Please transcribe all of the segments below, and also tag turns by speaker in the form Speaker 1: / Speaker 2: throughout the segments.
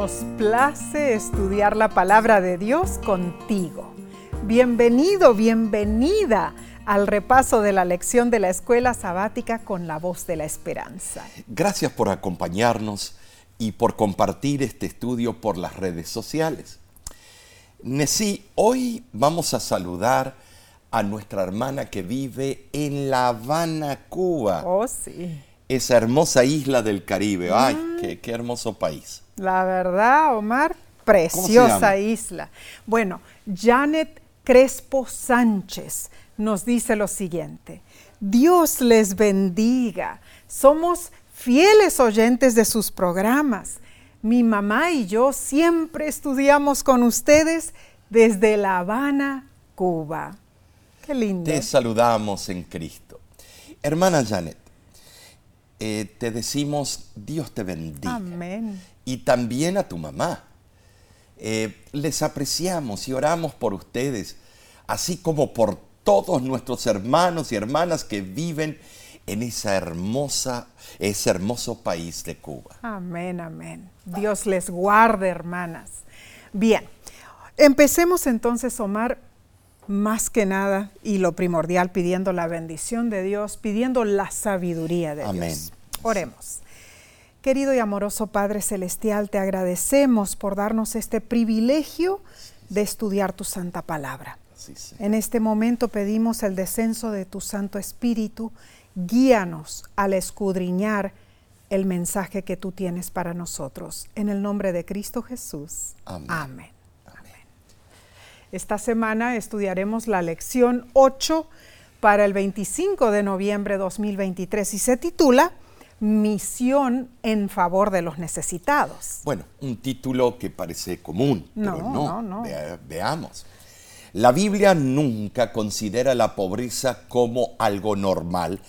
Speaker 1: Nos place estudiar la palabra de Dios contigo. Bienvenido, bienvenida al repaso de la lección de la escuela sabática con la voz de la esperanza.
Speaker 2: Gracias por acompañarnos y por compartir este estudio por las redes sociales. Nesí, hoy vamos a saludar a nuestra hermana que vive en La Habana, Cuba.
Speaker 1: Oh, sí.
Speaker 2: Esa hermosa isla del Caribe. Ay, qué, qué hermoso país.
Speaker 1: La verdad, Omar, preciosa isla. Bueno, Janet Crespo Sánchez nos dice lo siguiente. Dios les bendiga. Somos fieles oyentes de sus programas. Mi mamá y yo siempre estudiamos con ustedes desde La Habana, Cuba. Qué lindo.
Speaker 2: Te saludamos en Cristo. Hermana Janet, eh, te decimos Dios te bendiga.
Speaker 1: Amén.
Speaker 2: Y también a tu mamá. Eh, les apreciamos y oramos por ustedes, así como por todos nuestros hermanos y hermanas que viven en esa hermosa, ese hermoso país de Cuba.
Speaker 1: Amén, amén. Dios les guarde, hermanas. Bien, empecemos entonces, Omar, más que nada y lo primordial, pidiendo la bendición de Dios, pidiendo la sabiduría de
Speaker 2: Amén.
Speaker 1: Dios. Oremos. Querido y amoroso Padre Celestial, te agradecemos por darnos este privilegio de estudiar tu santa palabra.
Speaker 2: Sí, sí.
Speaker 1: En este momento pedimos el descenso de tu Santo Espíritu. Guíanos al escudriñar el mensaje que tú tienes para nosotros. En el nombre de Cristo Jesús.
Speaker 2: Amén.
Speaker 1: Amén. Amén. Esta semana estudiaremos la lección 8 para el 25 de noviembre de 2023 y se titula Misión en favor de los necesitados.
Speaker 2: Bueno, un título que parece común, pero
Speaker 1: No,
Speaker 2: no.
Speaker 1: no, no.
Speaker 2: Vea- veamos. La Biblia nunca considera la pobreza como algo normal,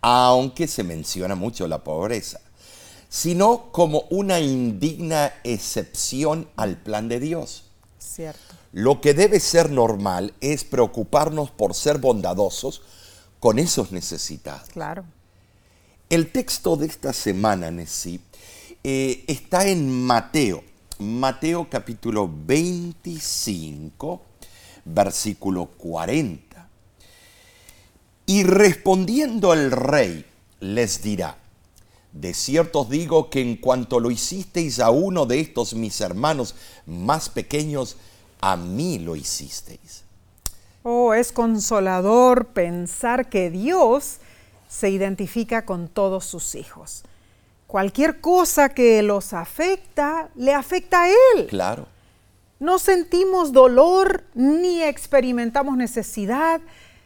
Speaker 2: aunque se menciona mucho la pobreza, sino como una indigna excepción al plan de Dios.
Speaker 1: Cierto.
Speaker 2: Lo que debe ser normal es preocuparnos por ser bondadosos con esos necesitados.
Speaker 1: Claro.
Speaker 2: El texto de esta semana, Nesí, eh, está en Mateo, Mateo capítulo 25, versículo 40. Y respondiendo el rey, les dirá, de cierto os digo que en cuanto lo hicisteis a uno de estos mis hermanos más pequeños, a mí lo hicisteis.
Speaker 1: Oh, es consolador pensar que Dios se identifica con todos sus hijos. Cualquier cosa que los afecta, le afecta a Él.
Speaker 2: Claro.
Speaker 1: No sentimos dolor ni experimentamos necesidad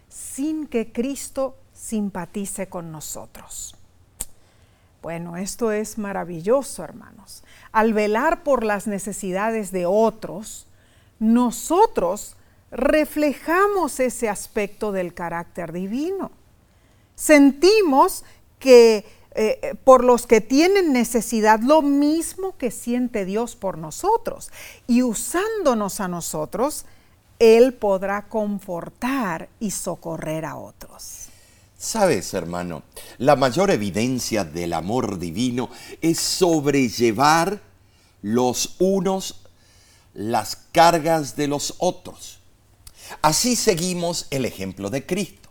Speaker 1: sin que Cristo simpatice con nosotros. Bueno, esto es maravilloso, hermanos. Al velar por las necesidades de otros, nosotros reflejamos ese aspecto del carácter divino. Sentimos que eh, por los que tienen necesidad lo mismo que siente Dios por nosotros. Y usándonos a nosotros, Él podrá confortar y socorrer a otros.
Speaker 2: Sabes, hermano, la mayor evidencia del amor divino es sobrellevar los unos las cargas de los otros. Así seguimos el ejemplo de Cristo.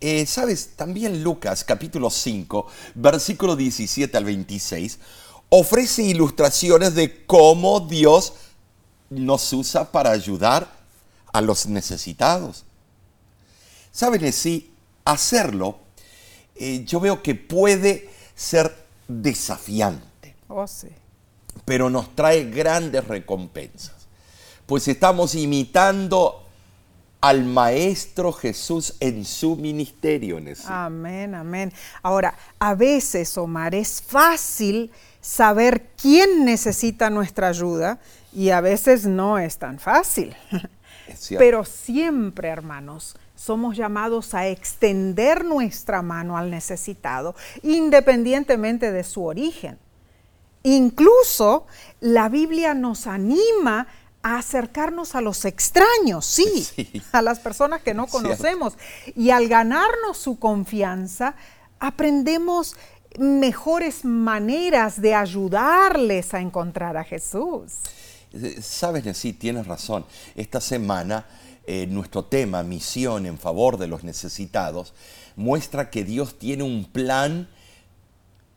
Speaker 2: Eh, Sabes, también Lucas capítulo 5, versículo 17 al 26, ofrece ilustraciones de cómo Dios nos usa para ayudar a los necesitados. Saben, sí, hacerlo, eh, yo veo que puede ser desafiante,
Speaker 1: Oh, sí.
Speaker 2: pero nos trae grandes recompensas. Pues estamos imitando al Maestro Jesús en su ministerio. Nesí.
Speaker 1: Amén, amén. Ahora, a veces, Omar, es fácil saber quién necesita nuestra ayuda y a veces no es tan fácil.
Speaker 2: Es.
Speaker 1: Pero siempre, hermanos, somos llamados a extender nuestra mano al necesitado, independientemente de su origen. Incluso la Biblia nos anima a acercarnos a los extraños, sí,
Speaker 2: Sí.
Speaker 1: a las personas que no
Speaker 2: Cierto.
Speaker 1: conocemos. Y al ganarnos su confianza, aprendemos mejores maneras de ayudarles a encontrar a Jesús.
Speaker 2: Eh, Sabes, sí, tienes razón. Esta semana eh, nuestro tema, misión en favor de los necesitados, muestra que Dios tiene un plan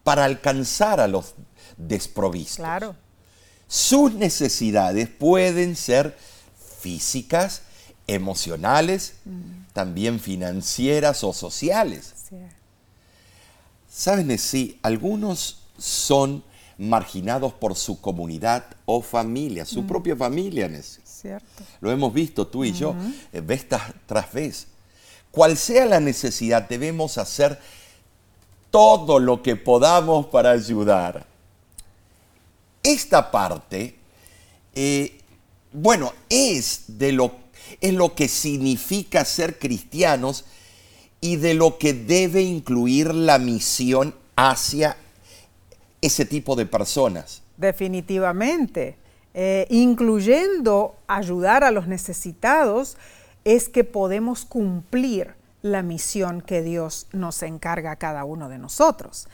Speaker 2: para alcanzar a los desprovistos.
Speaker 1: Claro.
Speaker 2: Sus necesidades pueden ser físicas, emocionales, también financieras o sociales.
Speaker 1: Sí,
Speaker 2: Saben, sí, algunos son marginados por su comunidad o familia, su propia familia, Nessie.
Speaker 1: cierto.
Speaker 2: Lo hemos visto tú y yo, eh, vez tras- tras vez. Cual sea la necesidad, debemos hacer todo lo que podamos para ayudar. Esta parte, eh, bueno, es de lo, es lo que significa ser cristianos y de lo que debe incluir la misión hacia ese tipo de personas.
Speaker 1: Definitivamente. Eh, incluyendo ayudar a los necesitados, es que podemos cumplir la misión que Dios nos encarga a cada uno de nosotros.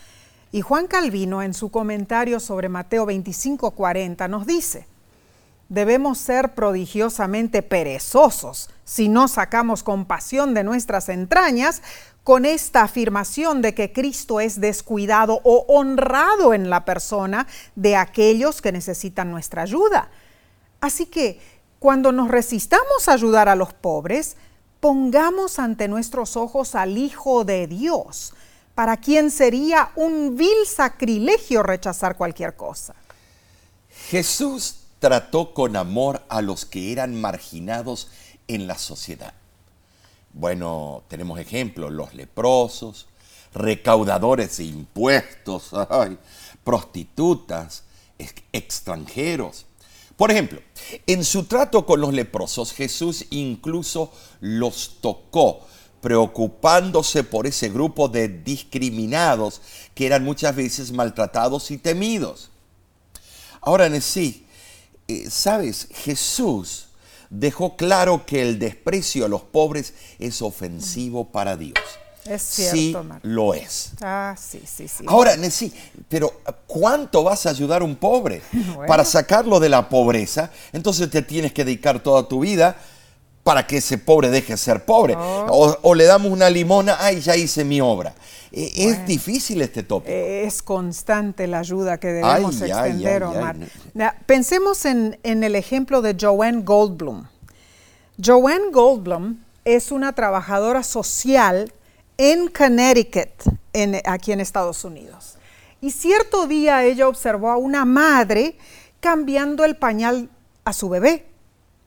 Speaker 1: Y Juan Calvino, en su comentario sobre Mateo 25:40, nos dice, debemos ser prodigiosamente perezosos si no sacamos compasión de nuestras entrañas con esta afirmación de que Cristo es descuidado o honrado en la persona de aquellos que necesitan nuestra ayuda. Así que cuando nos resistamos a ayudar a los pobres, pongamos ante nuestros ojos al Hijo de Dios, para quien sería un vil sacrilegio rechazar cualquier cosa.
Speaker 2: Jesús trató con amor a los que eran marginados en la sociedad. Bueno, tenemos ejemplos, los leprosos, recaudadores de impuestos, prostitutas, ex- extranjeros. Por ejemplo, en su trato con los leprosos, Jesús incluso los tocó, preocupándose por ese grupo de discriminados que eran muchas veces maltratados y temidos. Ahora en sí, eh, sabes, Jesús dejó claro que el desprecio a los pobres es ofensivo para Dios.
Speaker 1: Es cierto,
Speaker 2: sí,
Speaker 1: Marco.
Speaker 2: lo es.
Speaker 1: Ah, sí, sí, sí.
Speaker 2: Ahora, sí, pero ¿cuánto vas a ayudar a un pobre?
Speaker 1: Bueno.
Speaker 2: Para sacarlo de la pobreza, entonces te tienes que dedicar toda tu vida para que ese pobre deje de ser pobre.
Speaker 1: Oh.
Speaker 2: O, o le damos una limona, ay, ya hice mi obra. Eh, Es difícil este tópico.
Speaker 1: Es constante la ayuda que debemos
Speaker 2: Ay,
Speaker 1: extender,
Speaker 2: ay, ay.
Speaker 1: Omar. Pensemos en, en el ejemplo de Joanne Goldblum. Joanne Goldblum es una trabajadora social en Connecticut, en- aquí en Estados Unidos. Y cierto día ella observó a una madre cambiando el pañal a su bebé.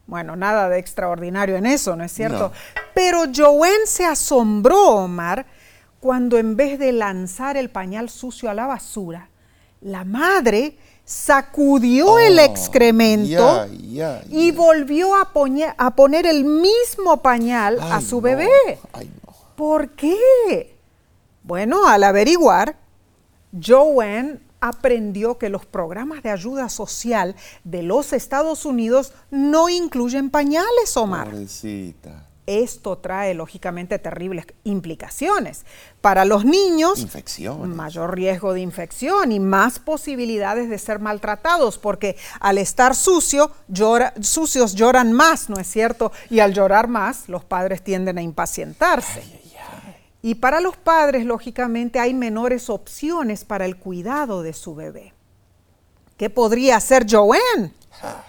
Speaker 1: Bueno, nada de extraordinario en eso, ¿no es cierto?
Speaker 2: No.
Speaker 1: Pero Joanne se asombró, Omar, cuando en vez de lanzar el pañal sucio a la basura, la madre sacudió el
Speaker 2: Oh,
Speaker 1: excremento
Speaker 2: ya, ya,
Speaker 1: y volvió a, poñe- a poner el mismo pañal a su
Speaker 2: no,
Speaker 1: bebé.
Speaker 2: ay, no.
Speaker 1: ¿Por qué? Bueno, al averiguar, Joanne aprendió que los programas de ayuda social de los Estados Unidos no incluyen pañales, Omar.
Speaker 2: Pobrecita.
Speaker 1: Esto trae lógicamente terribles implicaciones. Para los niños,
Speaker 2: Infecciones.
Speaker 1: mayor riesgo de infección y más posibilidades de ser maltratados, porque al estar sucio, llora- sucios lloran más, ¿no es cierto? Y al llorar más, los padres tienden a impacientarse. Y para los padres, lógicamente, hay menores opciones para el cuidado de su bebé. ¿Qué podría hacer Joanne?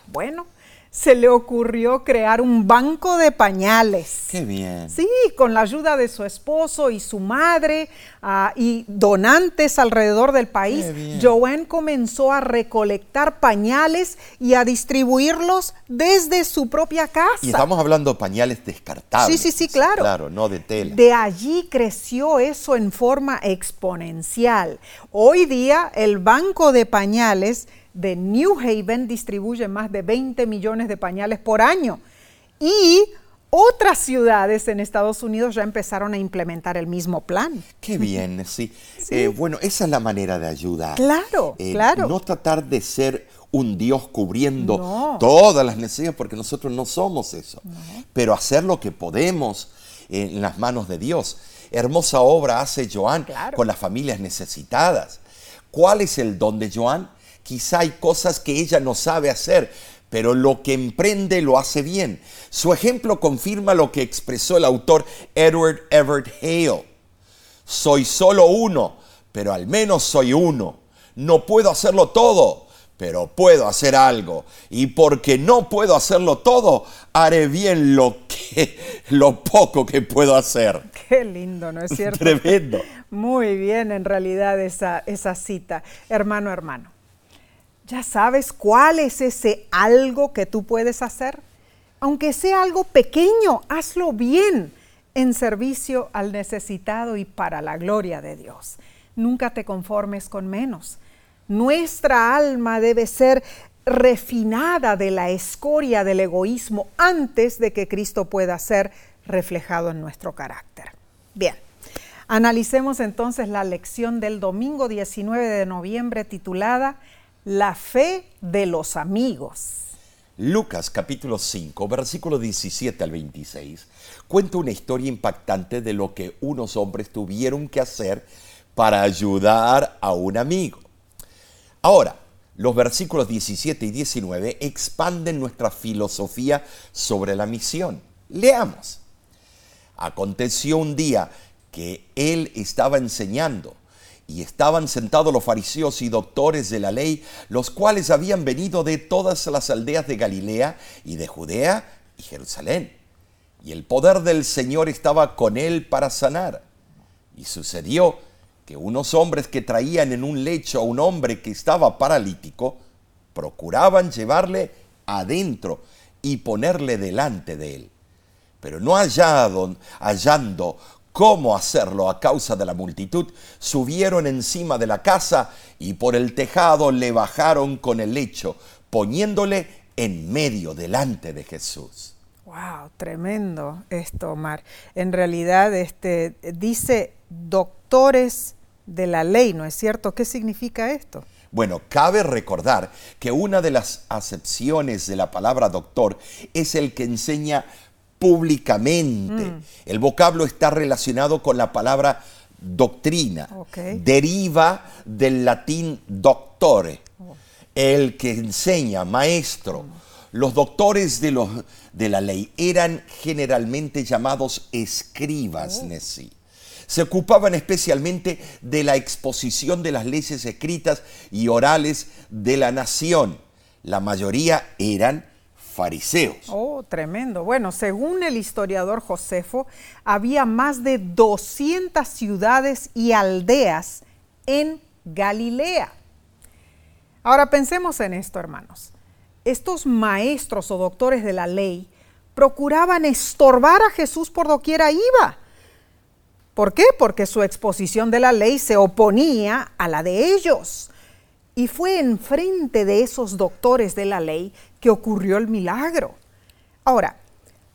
Speaker 1: Bueno, se le ocurrió crear un banco de pañales.
Speaker 2: Qué bien.
Speaker 1: Sí, con la ayuda de su esposo y su madre ah, y donantes alrededor del país. Joanne comenzó a recolectar pañales y a distribuirlos desde su propia casa.
Speaker 2: Y estamos hablando de pañales descartables.
Speaker 1: Sí, sí, sí, claro.
Speaker 2: Claro, no de tela.
Speaker 1: De allí creció eso en forma exponencial. Hoy día el banco de pañales de New Haven distribuye más de 20 millones de pañales por año. Y otras ciudades en Estados Unidos ya empezaron a implementar el mismo plan.
Speaker 2: Qué bien, sí. Eh, bueno, esa es la manera de ayudar.
Speaker 1: Claro,
Speaker 2: Eh,
Speaker 1: claro.
Speaker 2: No tratar de ser un Dios cubriendo
Speaker 1: No.
Speaker 2: todas las necesidades, porque nosotros no somos eso. Pero hacer lo que podemos en las manos de Dios. hermosa obra hace Joan
Speaker 1: Claro.
Speaker 2: con las familias necesitadas. ¿Cuál es el don de Joan? Quizá hay cosas que ella no sabe hacer, pero lo que emprende lo hace bien. Su ejemplo confirma lo que expresó el autor Edward Everett Hale. Soy solo uno, pero al menos soy uno. No puedo hacerlo todo, pero puedo hacer algo. Y porque no puedo hacerlo todo, haré bien lo que lo poco que puedo hacer.
Speaker 1: Qué lindo, ¿no es cierto?
Speaker 2: Tremendo.
Speaker 1: Muy bien, en realidad, esa, esa cita. Hermano, hermano, ¿ya sabes cuál es ese algo que tú puedes hacer? Aunque sea algo pequeño, hazlo bien en servicio al necesitado y para la gloria de Dios. Nunca te conformes con menos. Nuestra alma debe ser refinada de la escoria del egoísmo antes de que Cristo pueda ser reflejado en nuestro carácter. Bien, analicemos entonces la lección del domingo 19 de noviembre titulada La fe de los amigos.
Speaker 2: Lucas capítulo 5, versículo 17 al 26, cuenta una historia impactante de lo que unos hombres tuvieron que hacer para ayudar a un amigo. Ahora, los versículos 17 y 19 expanden nuestra filosofía sobre la misión. Leamos. Aconteció un día que él estaba enseñando y estaban sentados los fariseos y doctores de la ley, los cuales habían venido de todas las aldeas de Galilea y de Judea y Jerusalén. Y el poder del Señor estaba con él para sanar. Y sucedió que unos hombres que traían en un lecho a un hombre que estaba paralítico, procuraban llevarle adentro y ponerle delante de él. Pero no hallando cómo hacerlo a causa de la multitud, subieron encima de la casa y por el tejado le bajaron con el lecho, poniéndole en medio delante de Jesús.
Speaker 1: Wow, tremendo esto, Omar. En realidad, este dice doctores de la ley, ¿no es cierto? ¿Qué significa esto?
Speaker 2: Bueno, cabe recordar que una de las acepciones de la palabra doctor es el que enseña públicamente. El vocablo está relacionado con la palabra doctrina. Deriva del latín doctore, el que enseña, maestro. Los doctores de, los, de la ley eran generalmente llamados escribas, Nessie. Se ocupaban especialmente de la exposición de las leyes escritas y orales de la nación. La mayoría eran fariseos.
Speaker 1: Oh, tremendo. Bueno, según el historiador Josefo, había más de 200 ciudades y aldeas en Galilea. Ahora pensemos en esto, hermanos. Estos maestros o doctores de la ley procuraban estorbar a Jesús por doquiera iba. ¿Por qué? Porque su exposición de la ley se oponía a la de ellos. Y fue enfrente de esos doctores de la ley que ocurrió el milagro. Ahora,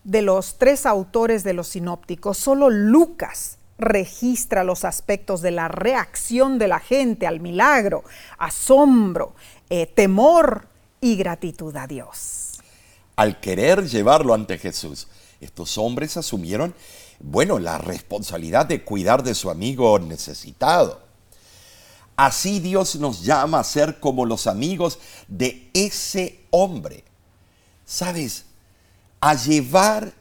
Speaker 1: de los tres autores de los sinópticos, solo Lucas registra los aspectos de la reacción de la gente al milagro, asombro, eh, temor y gratitud a Dios.
Speaker 2: Al querer llevarlo ante Jesús, estos hombres asumieron, bueno, la responsabilidad de cuidar de su amigo necesitado. Así Dios nos llama a ser como los amigos de ese hombre. ¿Sabes? A llevar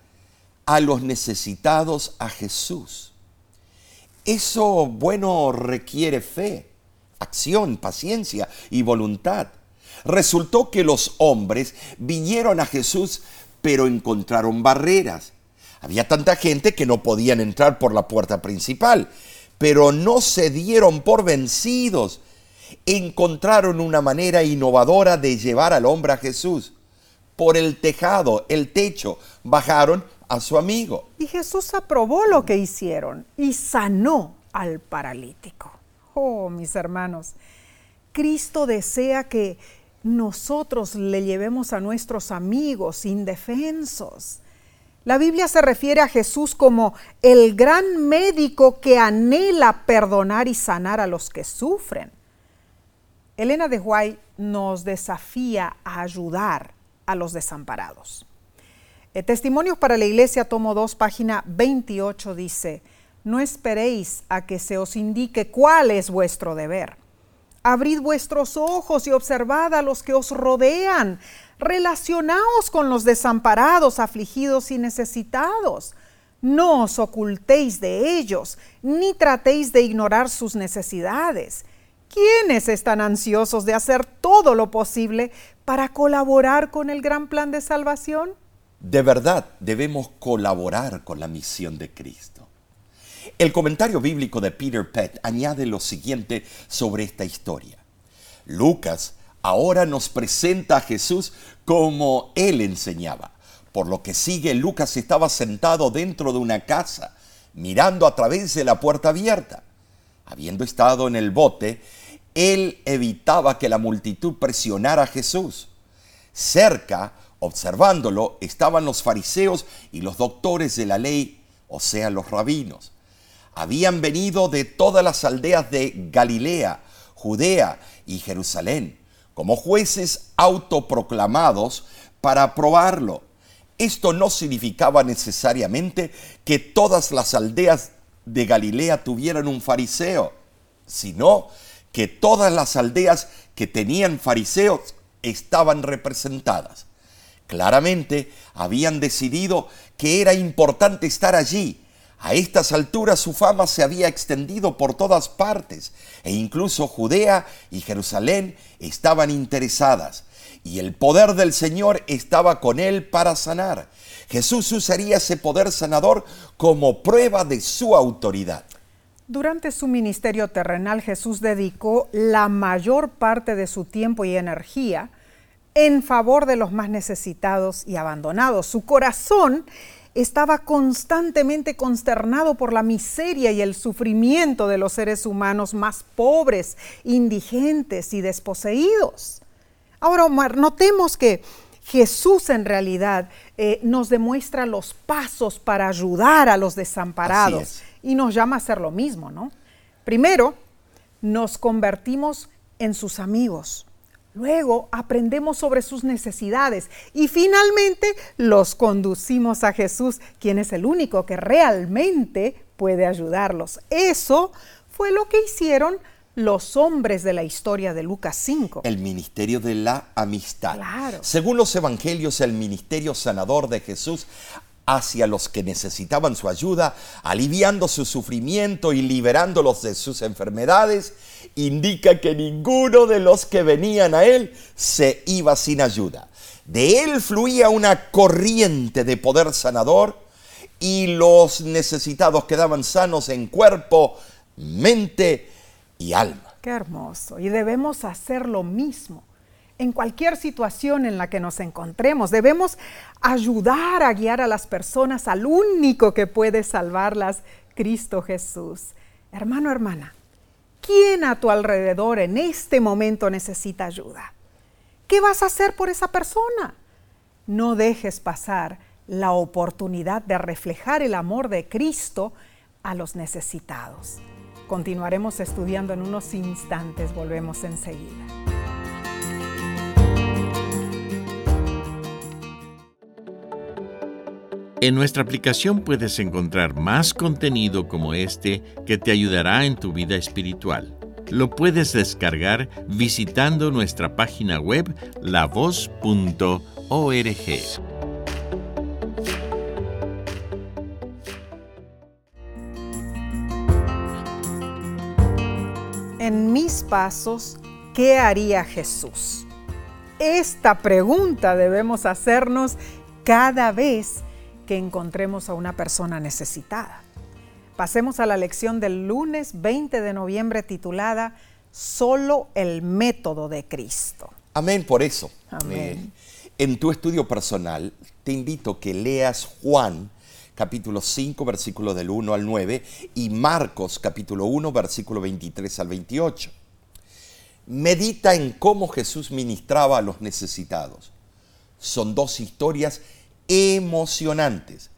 Speaker 2: a los necesitados a Jesús. Eso, bueno, requiere fe, acción, paciencia y voluntad. Resultó que los hombres vinieron a Jesús, pero encontraron barreras. Había tanta gente que no podían entrar por la puerta principal, pero no se dieron por vencidos. Encontraron una manera innovadora de llevar al hombre a Jesús. Por el tejado, el techo, bajaron a su amigo.
Speaker 1: Y Jesús aprobó lo que hicieron y sanó al paralítico. Oh, mis hermanos, Cristo desea que nosotros le llevemos a nuestros amigos indefensos. La Biblia se refiere a Jesús como el gran médico que anhela perdonar y sanar a los que sufren. Elena de White nos desafía a ayudar a los desamparados. Testimonios para la Iglesia, tomo 2, página 28, dice, no esperéis a que se os indique cuál es vuestro deber. Abrid vuestros ojos y observad a los que os rodean. Relacionaos con los desamparados, afligidos y necesitados. No os ocultéis de ellos, ni tratéis de ignorar sus necesidades. ¿Quiénes están ansiosos de hacer todo lo posible para colaborar con el gran plan de salvación?
Speaker 2: De verdad debemos colaborar con la misión de Cristo. El comentario bíblico de Peter Pett añade lo siguiente sobre esta historia. Lucas ahora nos presenta a Jesús como él enseñaba. Por lo que sigue, Lucas estaba sentado dentro de una casa, mirando a través de la puerta abierta. Habiendo estado en el bote, él evitaba que la multitud presionara a Jesús. Cerca, observándolo, estaban los fariseos y los doctores de la ley, o sea, los rabinos. Habían venido de todas las aldeas de Galilea, Judea y Jerusalén, como jueces autoproclamados para probarlo. Esto no significaba necesariamente que todas las aldeas de Galilea tuvieran un fariseo, sino que todas las aldeas que tenían fariseos estaban representadas. Claramente habían decidido que era importante estar allí. A estas alturas su fama se había extendido por todas partes e incluso Judea y Jerusalén estaban interesadas y el poder del Señor estaba con él para sanar. Jesús usaría ese poder sanador como prueba de su autoridad.
Speaker 1: Durante su ministerio terrenal, Jesús dedicó la mayor parte de su tiempo y energía en favor de los más necesitados y abandonados. Su corazón estaba constantemente consternado por la miseria y el sufrimiento de los seres humanos más pobres, indigentes y desposeídos. Ahora, Omar, notemos que Jesús en realidad eh, nos demuestra los pasos para ayudar a los desamparados y nos llama a hacer lo mismo, ¿no? Primero, nos convertimos en sus amigos. Luego aprendemos sobre sus necesidades y finalmente los conducimos a Jesús, quien es el único que realmente puede ayudarlos. Eso fue lo que hicieron los hombres de la historia de Lucas 5.
Speaker 2: El ministerio de la amistad.
Speaker 1: Claro.
Speaker 2: Según los evangelios, el ministerio sanador de Jesús hacia los que necesitaban su ayuda, aliviando su sufrimiento y liberándolos de sus enfermedades, indica que ninguno de los que venían a él se iba sin ayuda. De él fluía una corriente de poder sanador y los necesitados quedaban sanos en cuerpo, mente y alma.
Speaker 1: Qué hermoso. Y debemos hacer lo mismo en cualquier situación en la que nos encontremos. Debemos ayudar a guiar a las personas al único que puede salvarlas, Cristo Jesús. Hermano, hermana, ¿quién a tu alrededor en este momento necesita ayuda? ¿Qué vas a hacer por esa persona? No dejes pasar la oportunidad de reflejar el amor de Cristo a los necesitados. Continuaremos estudiando en unos instantes, volvemos enseguida.
Speaker 3: En nuestra aplicación puedes encontrar más contenido como este que te ayudará en tu vida espiritual. Lo puedes descargar visitando nuestra página web lavoz.org.
Speaker 1: En mis pasos, ¿qué haría Jesús? Esta pregunta debemos hacernos cada vez que encontremos a una persona necesitada. Pasemos a la lección del lunes 20 de noviembre titulada Solo el método de Cristo.
Speaker 2: Amén por eso.
Speaker 1: Amén.
Speaker 2: Eh, en tu estudio personal, te invito que leas Juan capítulo 5, versículo del 1 al 9, y Marcos capítulo 1, versículo 23 al 28. Medita en cómo Jesús ministraba a los necesitados. Son dos historias emocionantes.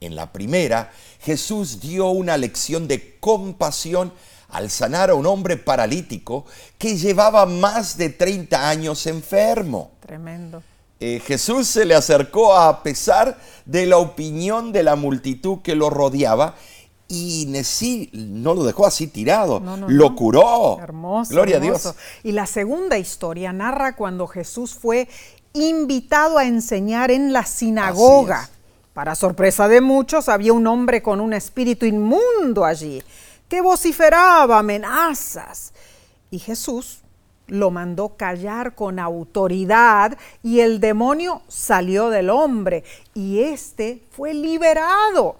Speaker 2: En la primera, Jesús dio una lección de compasión al sanar a un hombre paralítico que llevaba más de 30 años enfermo.
Speaker 1: Tremendo.
Speaker 2: Eh, Jesús se le acercó a pesar de la opinión de la multitud que lo rodeaba Y Nesí no lo dejó así tirado,
Speaker 1: No, no,
Speaker 2: lo
Speaker 1: no.
Speaker 2: curó.
Speaker 1: Hermoso.
Speaker 2: Gloria
Speaker 1: hermoso.
Speaker 2: a Dios.
Speaker 1: Y la segunda historia narra cuando Jesús fue invitado a enseñar en la sinagoga. Para sorpresa de muchos, había un hombre con un espíritu inmundo allí que vociferaba amenazas. Y Jesús lo mandó callar con autoridad y el demonio salió del hombre y éste fue liberado.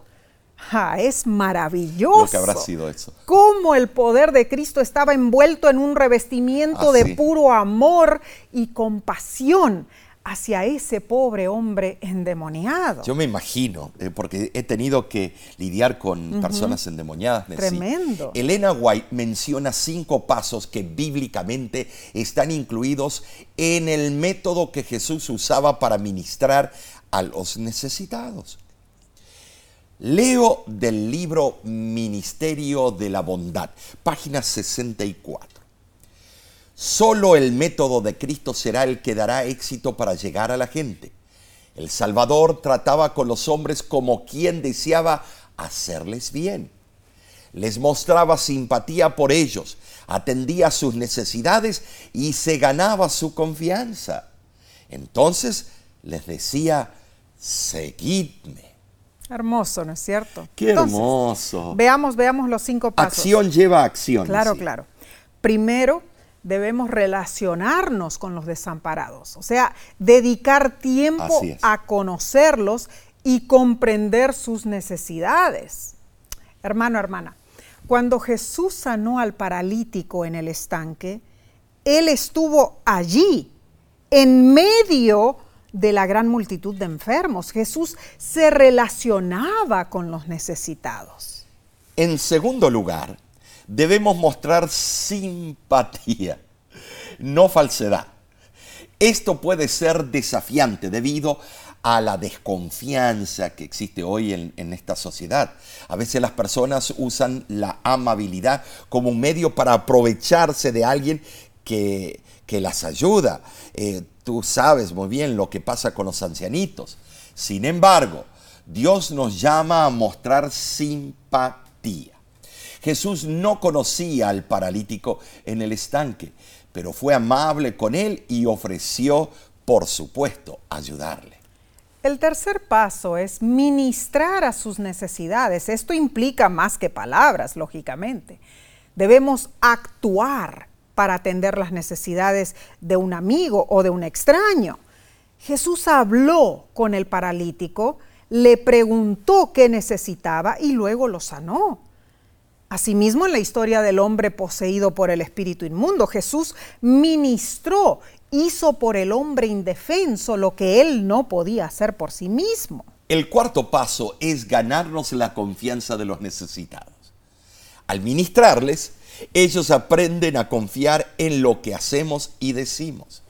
Speaker 1: Ja, es maravilloso
Speaker 2: Lo que habrá sido eso.
Speaker 1: cómo el poder de Cristo estaba envuelto en un revestimiento
Speaker 2: Así.
Speaker 1: de puro amor y compasión hacia ese pobre hombre endemoniado.
Speaker 2: Yo me imagino, eh, porque he tenido que lidiar con personas endemoniadas.
Speaker 1: Tremendo.
Speaker 2: Elena White menciona cinco pasos que bíblicamente están incluidos en el método que Jesús usaba para ministrar a los necesitados. Leo del libro Ministerio de la Bondad, página 64. Solo el método de Cristo será el que dará éxito para llegar a la gente. El Salvador trataba con los hombres como quien deseaba hacerles bien. Les mostraba simpatía por ellos, atendía sus necesidades y se ganaba su confianza. Entonces les decía, seguidme.
Speaker 1: Hermoso, ¿no es cierto?
Speaker 2: Qué
Speaker 1: Entonces,
Speaker 2: hermoso.
Speaker 1: Veamos, veamos los cinco pasos.
Speaker 2: Acción lleva acción.
Speaker 1: Claro,
Speaker 2: sí.
Speaker 1: claro. Primero, debemos relacionarnos con los desamparados, o sea, dedicar tiempo a conocerlos y comprender sus necesidades. Hermano, hermana, cuando Jesús sanó al paralítico en el estanque, Él estuvo allí, en medio de la gran multitud de enfermos. Jesús se relacionaba con los necesitados.
Speaker 2: En segundo lugar, debemos mostrar simpatía, no falsedad. Esto puede ser desafiante debido a la desconfianza que existe hoy en, esta sociedad. A veces las personas usan la amabilidad como un medio para aprovecharse de alguien que, que las ayuda. Eh, tú sabes muy bien lo que pasa con los ancianitos. Sin embargo, Dios nos llama a mostrar simpatía. Jesús no conocía al paralítico en el estanque, pero fue amable con él y ofreció, por supuesto, ayudarle.
Speaker 1: El tercer paso es ministrar a sus necesidades. Esto implica más que palabras, lógicamente. Debemos actuar para atender las necesidades de un amigo o de un extraño. Jesús habló con el paralítico, le preguntó qué necesitaba y luego lo sanó. Asimismo, en la historia del hombre poseído por el espíritu inmundo, Jesús ministró, hizo por el hombre indefenso lo que él no podía hacer por sí mismo.
Speaker 2: El cuarto paso es ganarnos la confianza de los necesitados. Al ministrarles, ellos aprenden a confiar en lo que hacemos y decimos.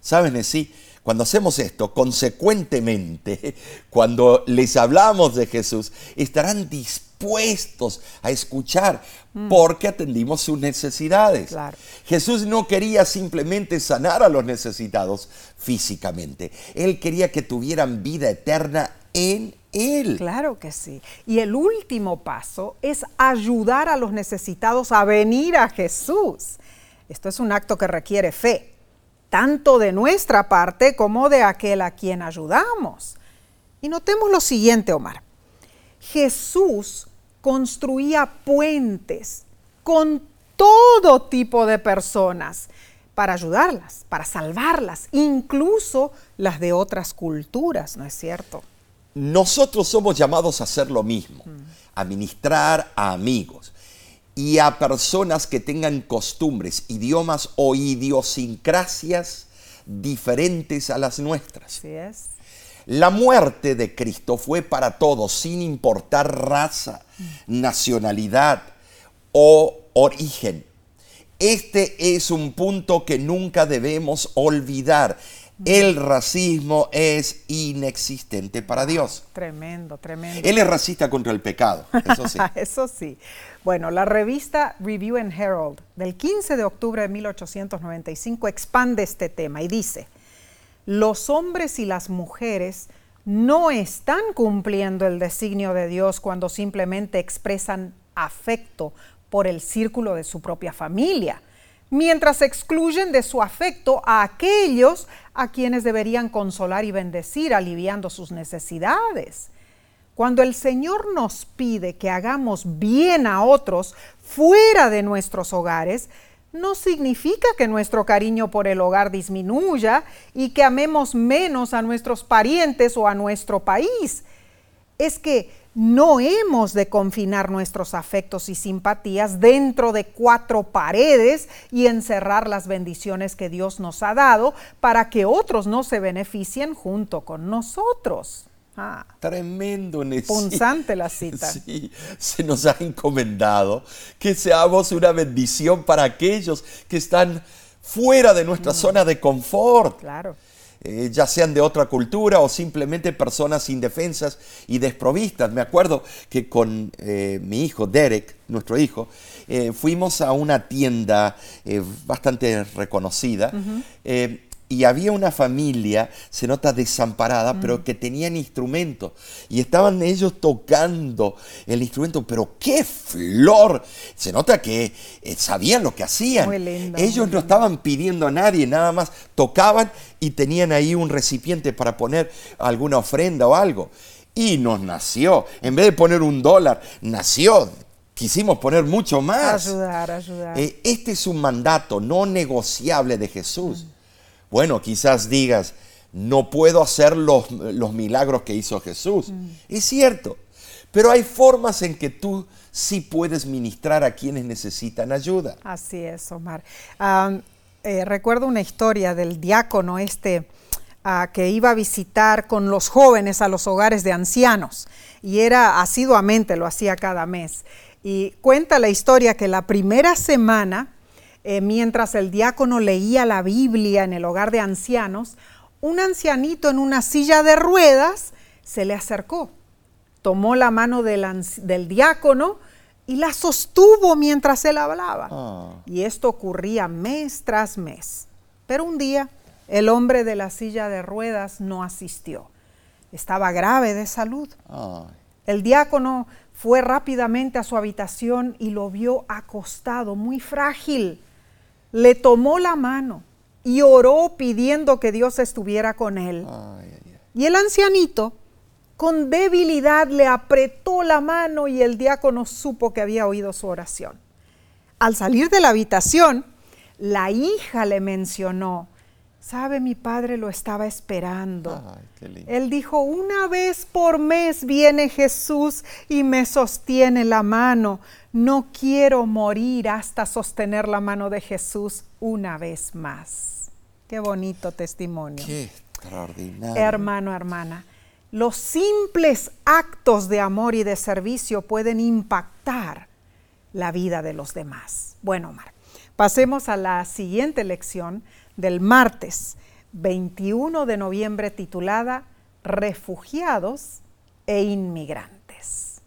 Speaker 2: ¿Saben, sí? Cuando hacemos esto, consecuentemente, cuando les hablamos de Jesús, estarán dispuestos a escuchar porque atendimos sus necesidades.
Speaker 1: Claro.
Speaker 2: Jesús no quería simplemente sanar a los necesitados físicamente. Él quería que tuvieran vida eterna en Él.
Speaker 1: Claro que sí. Y el último paso es ayudar a los necesitados a venir a Jesús. Esto es un acto que requiere fe, tanto de nuestra parte como de aquel a quien ayudamos. Y notemos lo siguiente, Omar. Jesús construía puentes con todo tipo de personas para ayudarlas, para salvarlas, incluso las de otras culturas, ¿no es cierto?
Speaker 2: Nosotros somos llamados a hacer lo mismo, a ministrar a amigos y a personas que tengan costumbres, idiomas o idiosincrasias diferentes a las nuestras.
Speaker 1: Así es.
Speaker 2: La muerte de Cristo fue para todos, sin importar raza, nacionalidad o origen. Este es un punto que nunca debemos olvidar. El racismo es inexistente para Dios.
Speaker 1: Tremendo, tremendo.
Speaker 2: Él es racista contra el pecado, eso sí.
Speaker 1: Eso sí. Bueno, la revista Review and Herald del 15 de octubre de 1895 expande este tema y dice, los hombres y las mujeres no están cumpliendo el designio de Dios cuando simplemente expresan afecto por el círculo de su propia familia, mientras excluyen de su afecto a aquellos a quienes deberían consolar y bendecir, aliviando sus necesidades. Cuando el Señor nos pide que hagamos bien a otros fuera de nuestros hogares, no significa que nuestro cariño por el hogar disminuya y que amemos menos a nuestros parientes o a nuestro país. Es que no hemos de confinar nuestros afectos y simpatías dentro de cuatro paredes y encerrar las bendiciones que Dios nos ha dado para que otros no se beneficien junto con nosotros.
Speaker 2: Ah, Tremendo,
Speaker 1: Punzante la cita.
Speaker 2: Sí, se nos ha encomendado que seamos una bendición para aquellos que están fuera de nuestra mm. zona de confort.
Speaker 1: Claro.
Speaker 2: Eh, ya sean de otra cultura o simplemente personas indefensas y desprovistas. Me acuerdo que con eh, mi hijo, Derek, nuestro hijo, eh, fuimos a una tienda bastante reconocida y había una familia, se nota desamparada, pero mm. que tenían instrumentos y estaban ellos tocando el instrumento, pero qué flor. Se nota que eh, sabían lo que hacían. ellos no estaban pidiendo a nadie, nada más tocaban y tenían ahí un recipiente para poner alguna ofrenda o algo. Y nos nació, en vez de poner un dólar, nació quisimos poner mucho más.
Speaker 1: Ayudar, ayudar.
Speaker 2: Eh, este es un mandato no negociable de Jesús. Bueno, quizás digas, no puedo hacer los, milagros que hizo Jesús. Mm. Es cierto, pero hay formas en que tú sí puedes ministrar a quienes necesitan ayuda.
Speaker 1: Así es, Omar. Eh, recuerdo una historia del diácono este ah, que iba a visitar con los jóvenes a los hogares de ancianos y era asiduamente, lo hacía cada mes. Y cuenta la historia que la primera semana eh, mientras el diácono leía la Biblia en el hogar de ancianos, un ancianito en una silla de ruedas se le acercó, tomó la mano del, diácono y la sostuvo mientras él hablaba. Ah. Y esto ocurría mes tras mes. Pero un día el hombre de la silla de ruedas no asistió. Estaba grave de salud. El diácono fue rápidamente a su habitación y lo vio acostado, muy frágil le tomó la mano y oró pidiendo que Dios estuviera con él. Y el ancianito, con debilidad, le apretó la mano y el diácono supo que había oído su oración. Al salir de la habitación, la hija le mencionó, sabe, mi padre lo estaba esperando. Él dijo, una vez por mes viene Jesús y me sostiene la mano no quiero morir hasta sostener la mano de Jesús una vez más. Qué bonito testimonio.
Speaker 2: Qué extraordinario.
Speaker 1: Hermano, hermana, los simples actos de amor y de servicio pueden impactar la vida de los demás. Bueno, Omar, pasemos a la siguiente lección del martes 21 de noviembre titulada Refugiados e Inmigrantes.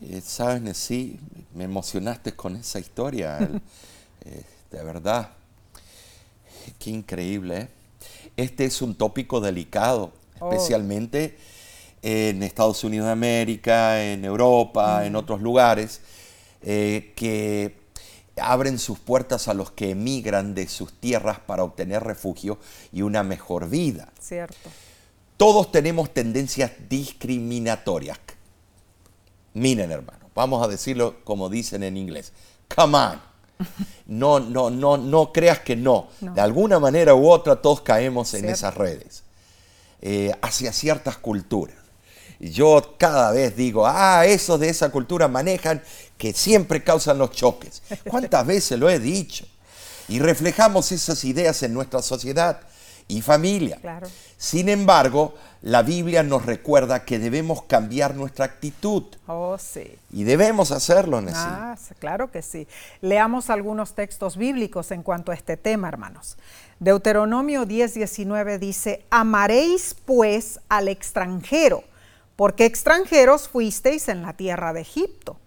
Speaker 2: Eh, Sabes, sí, me emocionaste con esa historia, eh, de verdad. Qué increíble. ¿eh? Este es un tópico delicado, oh. especialmente en Estados Unidos de América, en Europa, en mm. otros lugares, que abren sus puertas a los que emigran de sus tierras para obtener refugio y una mejor vida.
Speaker 1: Cierto.
Speaker 2: Todos tenemos tendencias discriminatorias Miren, hermano, vamos a decirlo como dicen en inglés. Come on. No, no, no, no creas que no. De alguna manera u otra todos caemos en esas redes. Eh, hacia ciertas culturas. Y yo cada vez digo, ah, esos de esa cultura manejan que siempre causan los choques. ¿Cuántas veces lo he dicho? Y reflejamos esas ideas en nuestra sociedad y familia. Sin embargo, la Biblia nos recuerda que debemos cambiar nuestra actitud.
Speaker 1: Oh, sí.
Speaker 2: Y debemos hacerlo, Nessie.
Speaker 1: Ah, claro que sí. Leamos algunos textos bíblicos en cuanto a este tema, hermanos. Deuteronomio 10, 19 dice, amaréis pues al extranjero, porque extranjeros fuisteis en la tierra de Egipto.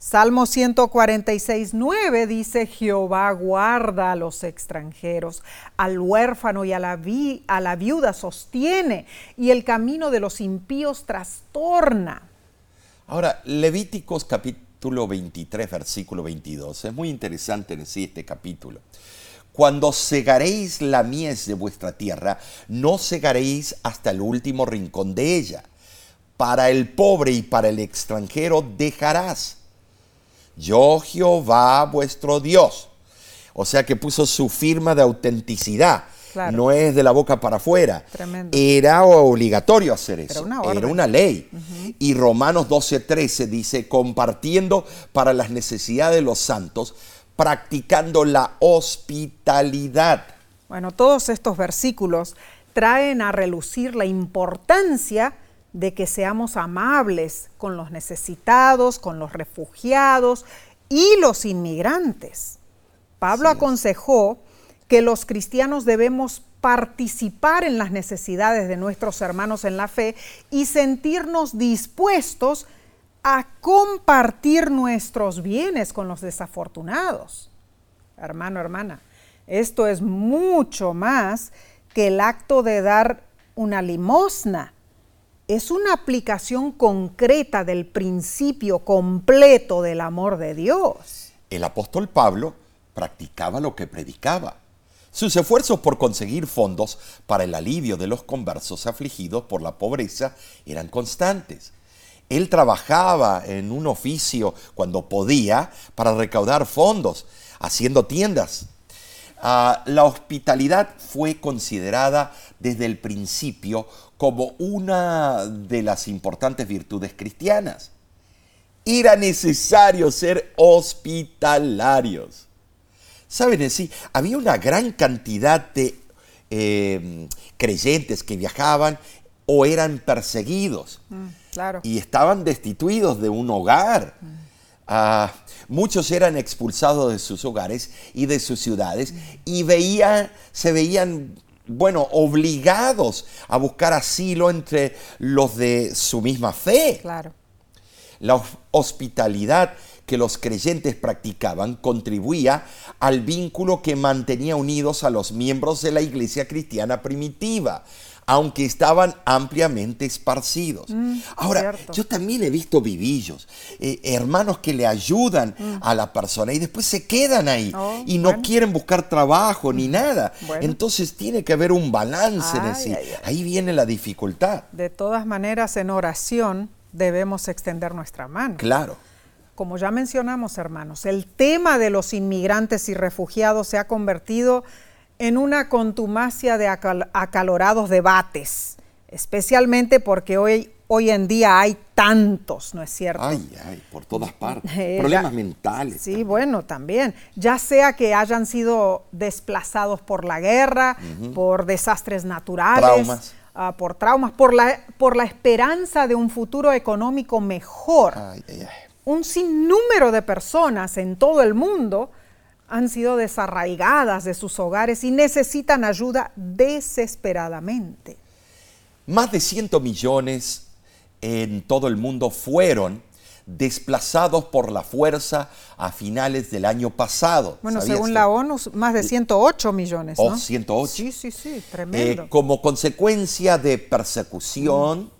Speaker 1: Salmo 146, 9 dice, Jehová guarda a los extranjeros, al huérfano y a la, viuda sostiene, y el camino de los impíos trastorna.
Speaker 2: Ahora, Levíticos capítulo 23, versículo 22, es muy interesante sí este capítulo. Cuando segaréis la mies de vuestra tierra, no segaréis hasta el último rincón de ella. Para el pobre y para el extranjero dejarás yo Jehová vuestro Dios. O sea que puso su firma de autenticidad. No es de la boca para afuera. Era obligatorio hacer eso. Era una, ley. Y Romanos 12:13 dice, compartiendo para las necesidades de los santos, practicando la hospitalidad.
Speaker 1: Bueno, todos estos versículos traen a relucir la importancia de que seamos amables con los necesitados, con los refugiados y los inmigrantes. Pablo aconsejó que los cristianos debemos participar en las necesidades de nuestros hermanos en la fe y sentirnos dispuestos a compartir nuestros bienes con los desafortunados. Hermano, hermana, esto es mucho más que el acto de dar una limosna es una aplicación concreta del principio completo del amor de Dios.
Speaker 2: El apóstol Pablo practicaba lo que predicaba. Sus esfuerzos por conseguir fondos para el alivio de los conversos afligidos por la pobreza eran constantes. Él trabajaba en un oficio cuando podía para recaudar fondos, haciendo tiendas. Ah, la hospitalidad fue considerada desde el principio como una de las importantes virtudes cristianas. Era necesario ser hospitalarios. Saben, sí, había una gran cantidad de em, creyentes que viajaban o eran perseguidos mm, y estaban destituidos de un hogar. Mm. Ah, muchos eran expulsados de sus hogares y de sus ciudades y veía, se veían bueno, obligados a buscar asilo entre los de su misma fe.
Speaker 1: Claro.
Speaker 2: La hospitalidad que los creyentes practicaban contribuía al vínculo que mantenía unidos a los miembros de la iglesia cristiana primitiva aunque estaban ampliamente esparcidos. Mm, Ahora, yo también he visto vivillos, eh, hermanos que le ayudan mm. a la persona y después se quedan ahí oh, y no quieren buscar trabajo ni mm. nada. Entonces tiene que haber un balance en ese. Ahí viene la dificultad.
Speaker 1: De todas maneras, en oración debemos extender nuestra mano.
Speaker 2: Claro.
Speaker 1: Como ya mencionamos, hermanos, el tema de los inmigrantes y refugiados se ha convertido en una contumacia de acalorados debates, especialmente porque hoy, hoy en día hay tantos, ¿no es cierto?
Speaker 2: Ay, ay, por todas partes. Eh, Problemas mentales.
Speaker 1: Sí, bueno, también. Ya sea que hayan sido desplazados por la guerra, por desastres naturales. Ah, por traumas, por la, por la esperanza de un futuro económico mejor. Ay, ay, un sinnúmero de personas en todo el mundo han sido desarraigadas de sus hogares y necesitan ayuda desesperadamente.
Speaker 2: Más de 100 millones en todo el mundo fueron desplazados por la fuerza a finales del año pasado.
Speaker 1: Bueno, según la ONU, más de 108 millones.
Speaker 2: ¿no? Oh, 108.
Speaker 1: Sí, sí, sí, tremendo.
Speaker 2: Eh, como consecuencia de persecución,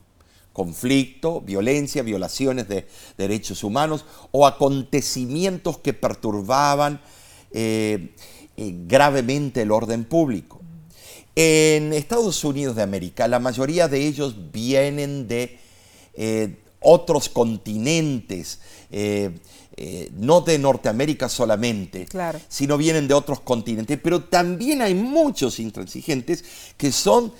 Speaker 2: conflicto, violencia, violaciones de derechos humanos o acontecimientos que perturbaban eh, eh, gravemente el orden público. En Estados Unidos de América, la mayoría de ellos vienen de eh, otros continentes, no de Norteamérica solamente, sino vienen de otros continentes, pero también hay muchos intransigentes que son,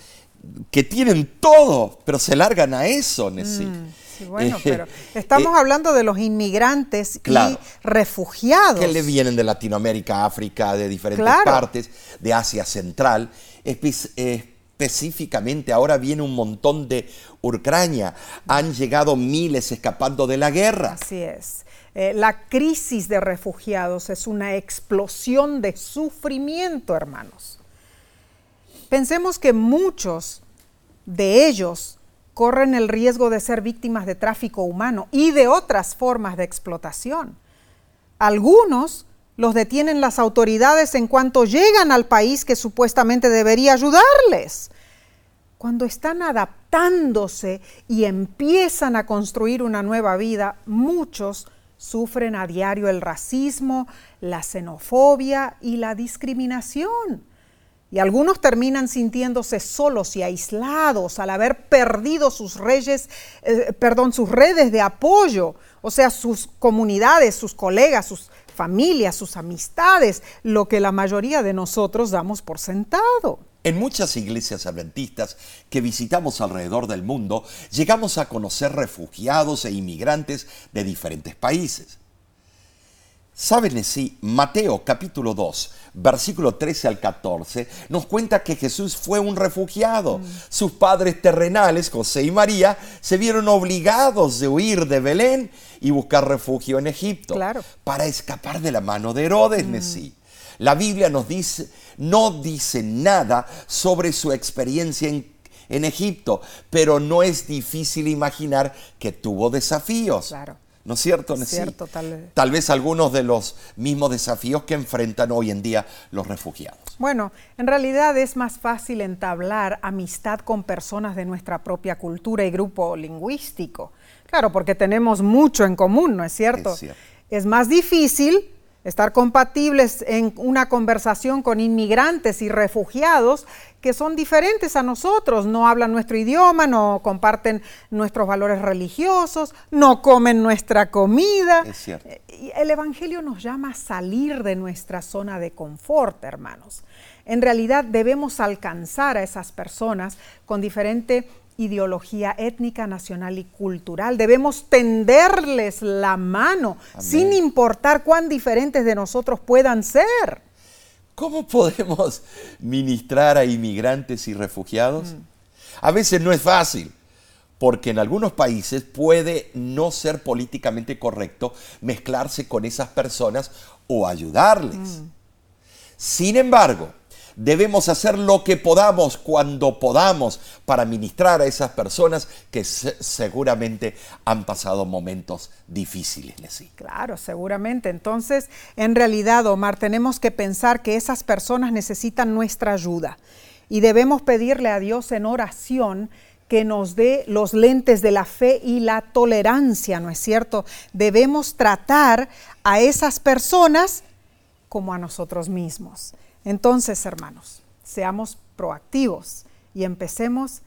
Speaker 2: que tienen todo, pero se largan a eso, mm
Speaker 1: bueno, pero estamos hablando de los inmigrantes y refugiados.
Speaker 2: Que le vienen de Latinoamérica, África, de diferentes partes, de Asia Central. específicamente ahora viene un montón de Ucrania. Han llegado miles escapando de la guerra.
Speaker 1: Así es. Eh, la crisis de refugiados es una explosión de sufrimiento, hermanos. Pensemos que muchos de ellos corren el riesgo de ser víctimas de tráfico humano y de otras formas de explotación. Algunos los detienen las autoridades en cuanto llegan al país que supuestamente debería ayudarles. Cuando están adaptándose y empiezan a construir una nueva vida, muchos sufren a diario el racismo, la xenofobia y la discriminación. Y algunos terminan sintiéndose solos y aislados al haber perdido sus reyes, eh, perdón, sus redes de apoyo, o sea, sus comunidades, sus colegas, sus familias, sus amistades, lo que la mayoría de nosotros damos por sentado.
Speaker 2: En muchas iglesias adventistas que visitamos alrededor del mundo, llegamos a conocer refugiados e inmigrantes de diferentes países. Saben sí, Mateo capítulo 2, versículo 13 al 14, nos cuenta que Jesús fue un refugiado. Mm. Sus padres terrenales, José y María, se vieron obligados de huir de Belén y buscar refugio en Egipto para escapar de la mano de Herodes mm. La Biblia nos dice, no dice nada sobre su experiencia en en Egipto, pero no es difícil imaginar que tuvo desafíos. Claro. ¿No es cierto?
Speaker 1: Cierto, tal vez.
Speaker 2: Tal vez algunos de los mismos desafíos que enfrentan hoy en día los refugiados.
Speaker 1: Bueno, en realidad es más fácil entablar amistad con personas de nuestra propia cultura y grupo lingüístico. Claro, porque tenemos mucho en común, ¿no es cierto? Es, cierto. es más difícil estar compatibles en una conversación con inmigrantes y refugiados que son diferentes a nosotros, no hablan nuestro idioma, no comparten nuestros valores religiosos, no comen nuestra comida.
Speaker 2: Es cierto.
Speaker 1: El Evangelio nos llama a salir de nuestra zona de confort, hermanos. En realidad debemos alcanzar a esas personas con diferente ideología étnica, nacional y cultural. Debemos tenderles la mano sin importar cuán diferentes de nosotros puedan ser.
Speaker 2: ¿Cómo podemos ministrar a inmigrantes y refugiados? Mm. A veces no es fácil, porque en algunos países puede no ser políticamente correcto mezclarse con esas personas o ayudarles. Mm. Sin embargo, Debemos hacer lo que podamos cuando podamos para ministrar a esas personas que seguramente han pasado momentos difíciles.
Speaker 1: Claro, seguramente. Entonces, en realidad, Omar, tenemos que pensar que esas personas necesitan nuestra ayuda y debemos pedirle a Dios en oración que nos dé los lentes de la fe y la tolerancia, ¿no es cierto? Debemos tratar a esas personas como a nosotros mismos. Entonces, hermanos, seamos proactivos y empecemos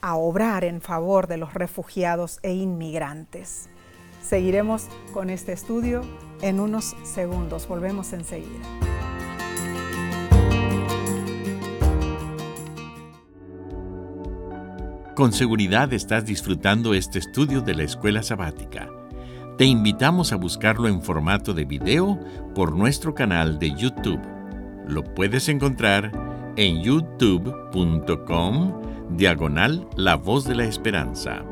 Speaker 1: a obrar en favor de los refugiados e inmigrantes. Seguiremos con este estudio en unos segundos. Volvemos enseguida.
Speaker 3: Con seguridad estás disfrutando este estudio de la escuela sabática. Te invitamos a buscarlo en formato de video por nuestro canal de YouTube lo puedes encontrar en youtube.com diagonal La Voz de la Esperanza.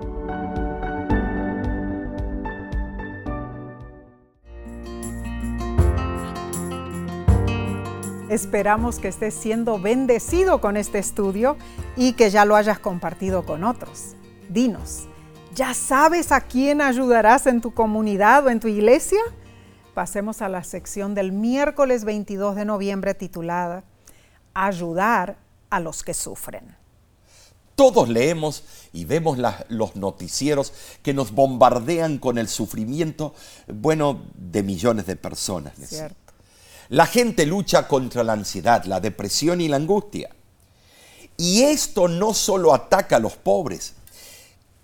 Speaker 1: Esperamos que estés siendo bendecido con este estudio y que ya lo hayas compartido con otros. Dinos, ¿ya sabes a quién ayudarás en tu comunidad o en tu iglesia? Pasemos a la sección del miércoles 22 de noviembre titulada Ayudar a los que sufren.
Speaker 2: Todos leemos y vemos los noticieros que nos bombardean con el sufrimiento, bueno, de millones de personas.
Speaker 1: Cierto.
Speaker 2: La gente lucha contra la ansiedad, la depresión y la angustia. Y esto no solo ataca a los pobres.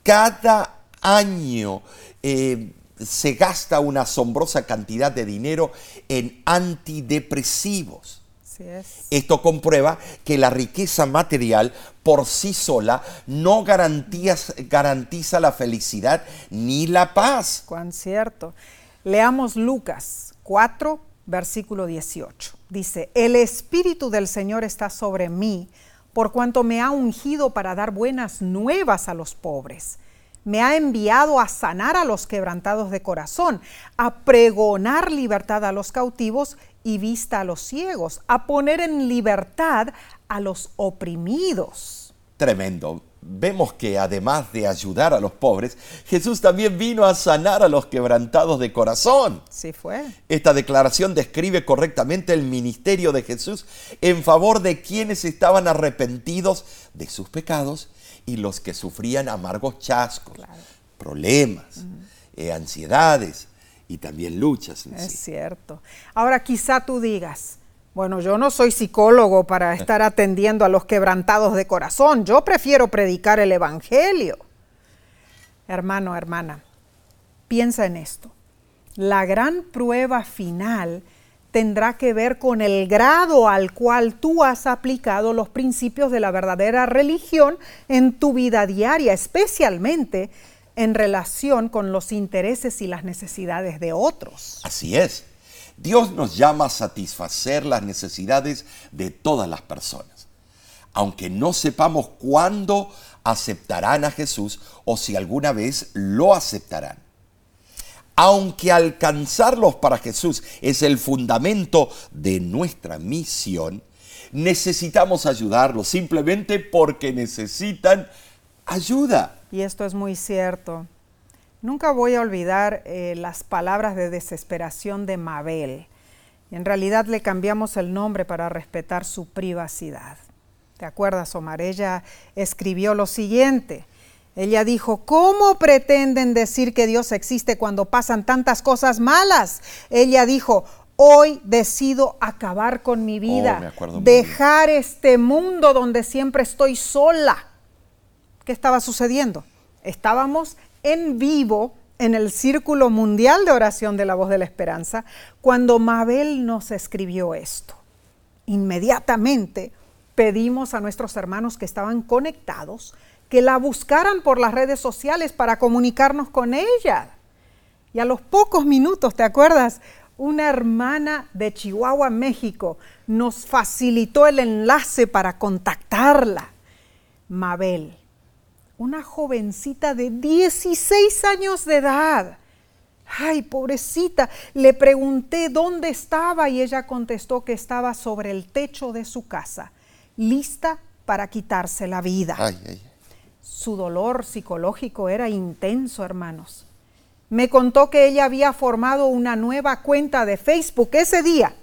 Speaker 2: Cada año eh, se gasta una asombrosa cantidad de dinero en antidepresivos. Esto comprueba que la riqueza material por sí sola no garantiza, la felicidad ni la paz.
Speaker 1: Cuán cierto. Leamos Lucas 4, versículo 18. Dice, el Espíritu del Señor está sobre mí, por cuanto me ha ungido para dar buenas nuevas a los pobres me ha enviado a sanar a los quebrantados de corazón, a pregonar libertad a los cautivos y vista a los ciegos, a poner en libertad a los oprimidos.
Speaker 2: Tremendo. vemos que además de ayudar a los pobres, Jesús también vino a sanar a los quebrantados de corazón.
Speaker 1: Sí fue.
Speaker 2: Esta declaración describe correctamente el ministerio de Jesús en favor de quienes estaban arrepentidos de sus pecados y los que sufrían amargos chascos, problemas, eh, ansiedades y también luchas.
Speaker 1: es cierto. Ahora quizá tú digas, bueno, yo no soy psicólogo para estar atendiendo a los quebrantados de corazón. Yo prefiero predicar el Evangelio. Hermano, hermana, piensa en esto. La gran prueba final tendrá que ver con el grado al cual tú has aplicado los principios de la verdadera religión en tu vida diaria, especialmente en relación con los intereses y las necesidades de otros.
Speaker 2: Así es. Dios nos llama a satisfacer las necesidades de todas las personas. Aunque no sepamos cuándo aceptarán a Jesús o si alguna vez lo aceptarán. Aunque alcanzarlos para Jesús es el fundamento de nuestra misión, necesitamos ayudarlos simplemente porque necesitan ayuda.
Speaker 1: Y esto es muy cierto. Nunca voy a olvidar eh, las palabras de desesperación de Mabel. En realidad le cambiamos el nombre para respetar su privacidad. ¿Te acuerdas, Omar? Ella escribió lo siguiente. Ella dijo, ¿cómo pretenden decir que Dios existe cuando pasan tantas cosas malas? Ella dijo, hoy decido acabar con mi vida,
Speaker 2: oh,
Speaker 1: dejar este mundo donde siempre estoy sola. ¿Qué estaba sucediendo? Estábamos en vivo en el Círculo Mundial de Oración de la Voz de la Esperanza cuando Mabel nos escribió esto. Inmediatamente pedimos a nuestros hermanos que estaban conectados que la buscaran por las redes sociales para comunicarnos con ella. Y a los pocos minutos, ¿te acuerdas? Una hermana de Chihuahua, México, nos facilitó el enlace para contactarla. Mabel una jovencita de 16 años de edad. Ay, pobrecita, le pregunté dónde estaba y ella contestó que estaba sobre el techo de su casa, lista para quitarse la vida. Su dolor psicológico era intenso, hermanos. Me contó que ella había formado una nueva cuenta de Facebook ese día.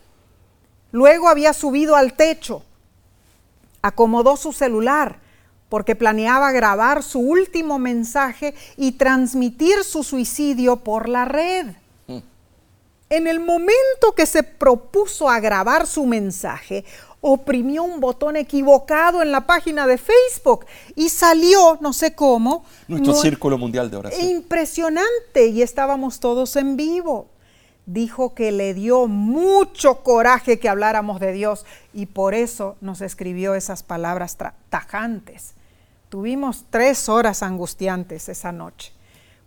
Speaker 1: Luego había subido al techo, acomodó su celular, porque planeaba grabar su último mensaje y transmitir su suicidio por la red. Mm. En el momento que se propuso a grabar su mensaje, oprimió un botón equivocado en la página de Facebook y salió, no sé cómo.
Speaker 2: Nuestro Círculo Mundial de Oración.
Speaker 1: Impresionante, y estábamos todos en vivo. Dijo que le dio mucho coraje que habláramos de Dios y por eso nos escribió esas palabras tajantes. Tuvimos tres horas angustiantes esa noche,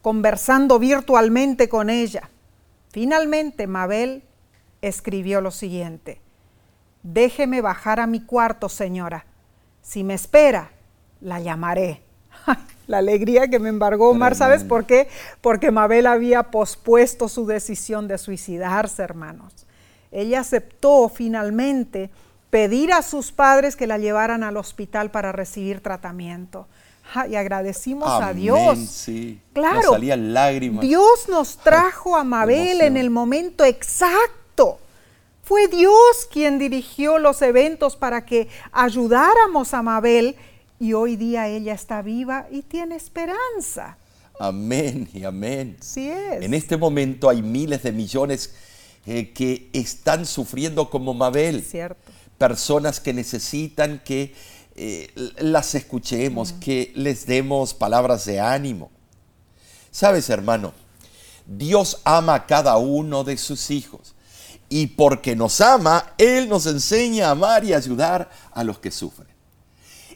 Speaker 1: conversando virtualmente con ella. Finalmente, Mabel escribió lo siguiente, déjeme bajar a mi cuarto, señora. Si me espera, la llamaré. la alegría que me embargó Omar, ¿sabes por qué? Porque Mabel había pospuesto su decisión de suicidarse, hermanos. Ella aceptó finalmente pedir a sus padres que la llevaran al hospital para recibir tratamiento. y agradecimos a Dios.
Speaker 2: Sí.
Speaker 1: Claro.
Speaker 2: salían lágrimas.
Speaker 1: Dios nos trajo a Mabel en el momento exacto. Fue Dios quien dirigió los eventos para que ayudáramos a Mabel y hoy día ella está viva y tiene esperanza.
Speaker 2: Amén y amén.
Speaker 1: Sí es.
Speaker 2: En este momento hay miles de millones eh, que están sufriendo como Mabel.
Speaker 1: Cierto
Speaker 2: personas que necesitan que eh, las escuchemos, que les demos palabras de ánimo. Sabes, hermano, Dios ama a cada uno de sus hijos y porque nos ama, Él nos enseña a amar y ayudar a los que sufren.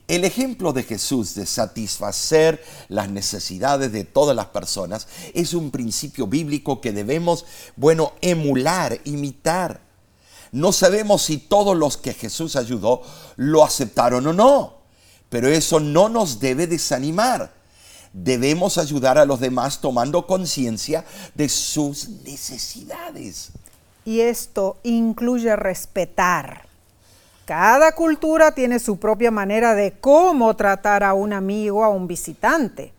Speaker 2: El ejemplo de Jesús de satisfacer las necesidades de todas las personas es un principio bíblico que debemos, bueno, emular, imitar. No sabemos si todos los que Jesús ayudó lo aceptaron o no, pero eso no nos debe desanimar. Debemos ayudar a los demás tomando conciencia de sus necesidades.
Speaker 1: Y esto incluye respetar, Cada cultura tiene su propia manera de cómo tratar a un amigo, a un visitante.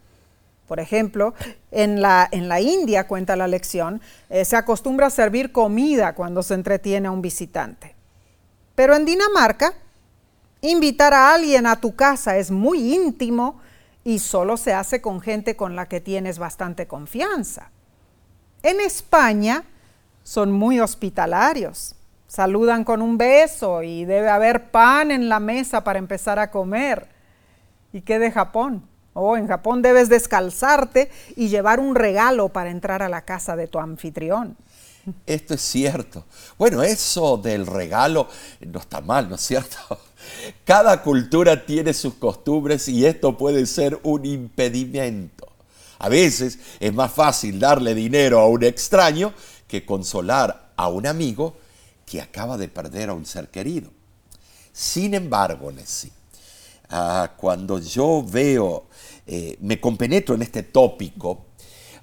Speaker 1: Por ejemplo, en la, en la India, cuenta la lección, eh, se acostumbra a servir comida cuando se entretiene a un visitante. Pero en Dinamarca, invitar a alguien a tu casa es muy íntimo y solo se hace con gente con la que tienes bastante confianza. En España son muy hospitalarios. Saludan con un beso y debe haber pan en la mesa para empezar a comer. ¿Y qué de Japón? Oh, en Japón debes descalzarte y llevar un regalo para entrar a la casa de tu anfitrión.
Speaker 2: Esto es cierto. Bueno, eso del regalo no está mal, ¿no es cierto? Cada cultura tiene sus costumbres y esto puede ser un impedimento. A veces es más fácil darle dinero a un extraño que consolar a un amigo que acaba de perder a un ser querido. Sin embargo, Nessie, ah, cuando yo veo, eh, me compenetro en este tópico,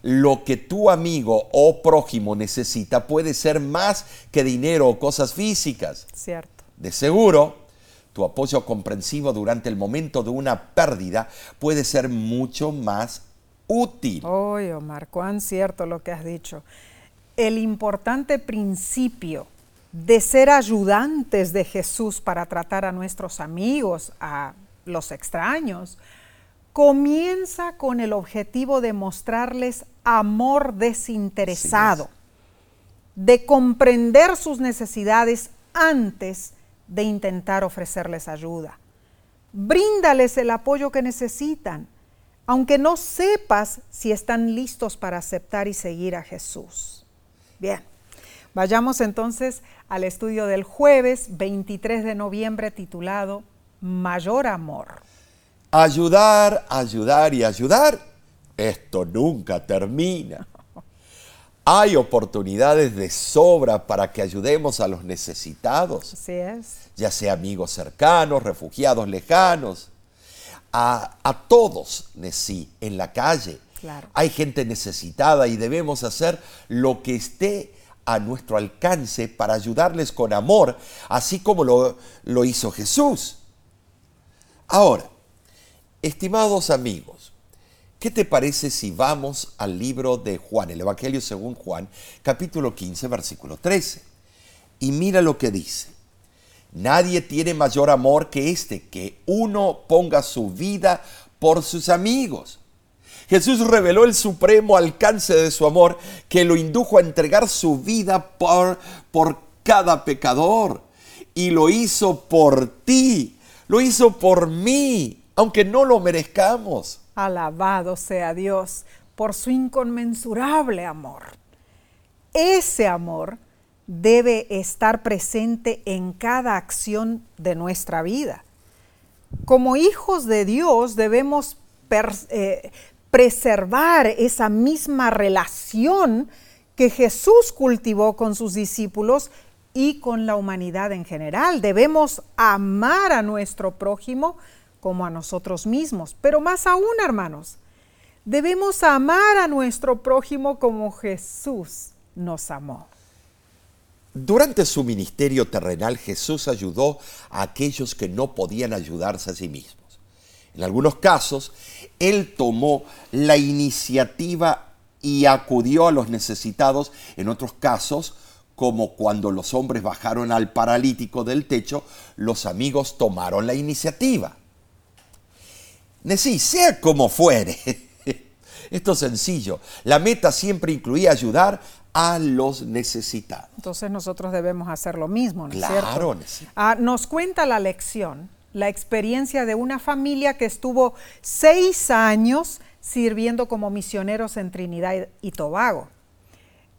Speaker 2: lo que tu amigo o prójimo necesita puede ser más que dinero o cosas físicas.
Speaker 1: Cierto.
Speaker 2: De seguro, tu apoyo comprensivo durante el momento de una pérdida puede ser mucho más útil.
Speaker 1: Oye, Omar, cuán cierto lo que has dicho. El importante principio de ser ayudantes de Jesús para tratar a nuestros amigos, a los extraños, comienza con el objetivo de mostrarles amor desinteresado, de comprender sus necesidades antes de intentar ofrecerles ayuda. Bríndales el apoyo que necesitan, aunque no sepas si están listos para aceptar y seguir a Jesús. Bien, vayamos entonces al estudio del jueves 23 de noviembre titulado Mayor Amor.
Speaker 2: Ayudar, ayudar y ayudar. Esto nunca termina. Hay oportunidades de sobra para que ayudemos a los necesitados.
Speaker 1: Así es.
Speaker 2: Ya sea amigos cercanos, refugiados lejanos. A, a todos, sí, en la calle. Hay gente necesitada y debemos hacer lo que esté a nuestro alcance para ayudarles con amor, así como lo, lo hizo Jesús. Ahora, estimados amigos, ¿Qué te parece si vamos al libro de Juan, el Evangelio según Juan, capítulo 15, versículo 13? Y mira lo que dice. Nadie tiene mayor amor que este, que uno ponga su vida por sus amigos. Jesús reveló el supremo alcance de su amor que lo indujo a entregar su vida por, por cada pecador. Y lo hizo por ti, lo hizo por mí, aunque no lo merezcamos.
Speaker 1: Alabado sea Dios por su inconmensurable amor. Ese amor debe estar presente en cada acción de nuestra vida. Como hijos de Dios debemos eh, preservar esa misma relación que Jesús cultivó con sus discípulos y con la humanidad en general. Debemos amar a nuestro prójimo como a nosotros mismos. Pero más aún, hermanos, debemos amar a nuestro prójimo como Jesús nos amó.
Speaker 2: Durante su ministerio terrenal, Jesús ayudó a aquellos que no podían ayudarse a sí mismos. En algunos casos, Él tomó la iniciativa y acudió a los necesitados. En otros casos, como cuando los hombres bajaron al paralítico del techo, los amigos tomaron la iniciativa. Sí, sea como fuere. Esto es sencillo. La meta siempre incluía ayudar a los necesitados.
Speaker 1: Entonces nosotros debemos hacer lo mismo, ¿no es
Speaker 2: claro,
Speaker 1: cierto? Ah, nos cuenta la lección, la experiencia de una familia que estuvo seis años sirviendo como misioneros en Trinidad y Tobago.